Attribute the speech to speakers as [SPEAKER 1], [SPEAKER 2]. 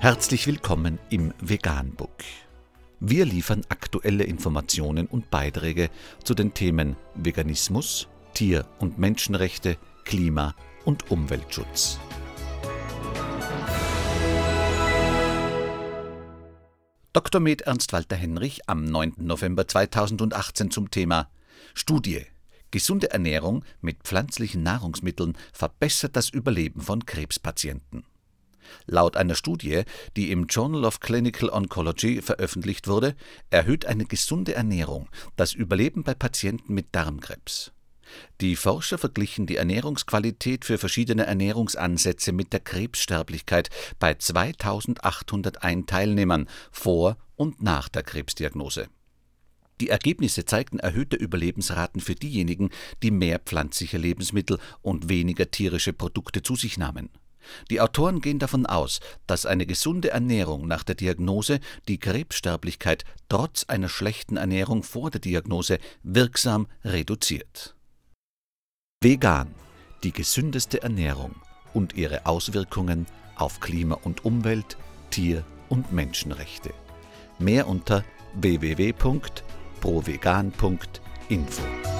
[SPEAKER 1] Herzlich willkommen im Veganbook. Wir liefern aktuelle Informationen und Beiträge zu den Themen Veganismus, Tier- und Menschenrechte, Klima- und Umweltschutz. Dr. Med Ernst Walter Henrich am 9. November 2018 zum Thema Studie Gesunde Ernährung mit pflanzlichen Nahrungsmitteln verbessert das Überleben von Krebspatienten. Laut einer Studie, die im Journal of Clinical Oncology veröffentlicht wurde, erhöht eine gesunde Ernährung das Überleben bei Patienten mit Darmkrebs. Die Forscher verglichen die Ernährungsqualität für verschiedene Ernährungsansätze mit der Krebssterblichkeit bei 2801 Teilnehmern vor und nach der Krebsdiagnose. Die Ergebnisse zeigten erhöhte Überlebensraten für diejenigen, die mehr pflanzliche Lebensmittel und weniger tierische Produkte zu sich nahmen. Die Autoren gehen davon aus, dass eine gesunde Ernährung nach der Diagnose die Krebssterblichkeit trotz einer schlechten Ernährung vor der Diagnose wirksam reduziert. Vegan, die gesündeste Ernährung und ihre Auswirkungen auf Klima und Umwelt, Tier- und Menschenrechte. Mehr unter www.provegan.info.